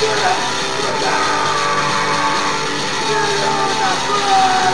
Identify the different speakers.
Speaker 1: 月亮月亮大哥